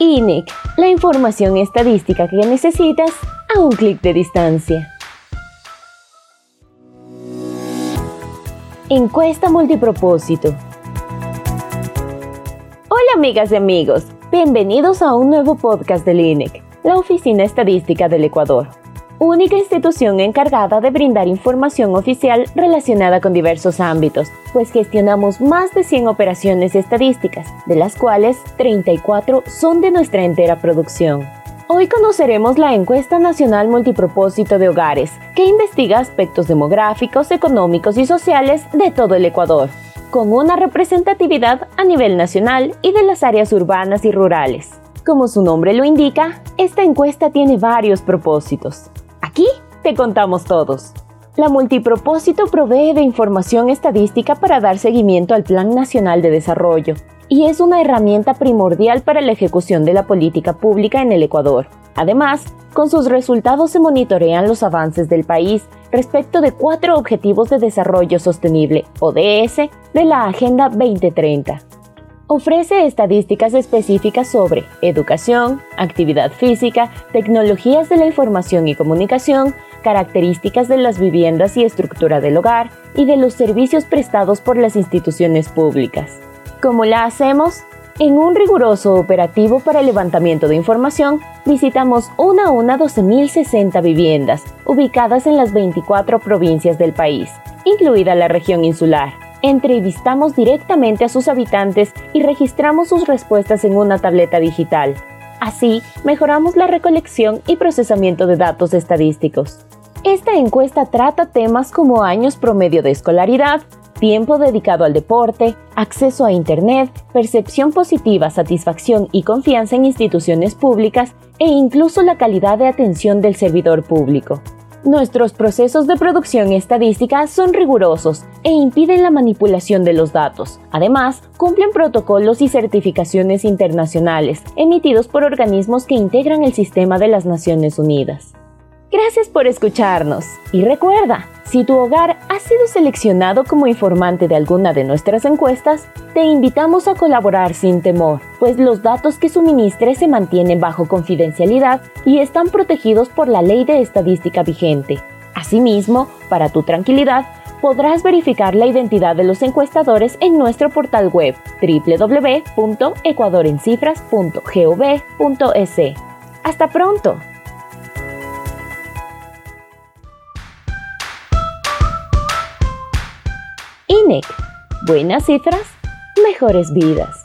INEC, la información estadística que necesitas a un clic de distancia. Encuesta multipropósito. Hola amigas y amigos, bienvenidos a un nuevo podcast del INEC, la Oficina Estadística del Ecuador única institución encargada de brindar información oficial relacionada con diversos ámbitos, pues gestionamos más de 100 operaciones estadísticas, de las cuales 34 son de nuestra entera producción. Hoy conoceremos la encuesta nacional multipropósito de hogares, que investiga aspectos demográficos, económicos y sociales de todo el Ecuador, con una representatividad a nivel nacional y de las áreas urbanas y rurales. Como su nombre lo indica, esta encuesta tiene varios propósitos. Te contamos todos. La multipropósito provee de información estadística para dar seguimiento al Plan Nacional de Desarrollo y es una herramienta primordial para la ejecución de la política pública en el Ecuador. Además, con sus resultados se monitorean los avances del país respecto de cuatro Objetivos de Desarrollo Sostenible, ODS, de la Agenda 2030. Ofrece estadísticas específicas sobre educación, actividad física, tecnologías de la información y comunicación, características de las viviendas y estructura del hogar y de los servicios prestados por las instituciones públicas. ¿Cómo la hacemos? En un riguroso operativo para el levantamiento de información, visitamos una a una 12.060 viviendas ubicadas en las 24 provincias del país, incluida la región insular entrevistamos directamente a sus habitantes y registramos sus respuestas en una tableta digital. Así, mejoramos la recolección y procesamiento de datos estadísticos. Esta encuesta trata temas como años promedio de escolaridad, tiempo dedicado al deporte, acceso a Internet, percepción positiva, satisfacción y confianza en instituciones públicas e incluso la calidad de atención del servidor público. Nuestros procesos de producción estadística son rigurosos e impiden la manipulación de los datos. Además, cumplen protocolos y certificaciones internacionales emitidos por organismos que integran el sistema de las Naciones Unidas. Gracias por escucharnos y recuerda, si tu hogar ha sido seleccionado como informante de alguna de nuestras encuestas, te invitamos a colaborar sin temor, pues los datos que suministres se mantienen bajo confidencialidad y están protegidos por la ley de estadística vigente. Asimismo, para tu tranquilidad, podrás verificar la identidad de los encuestadores en nuestro portal web www.ecuadorencifras.gov.es. Hasta pronto. Buenas cifras, mejores vidas.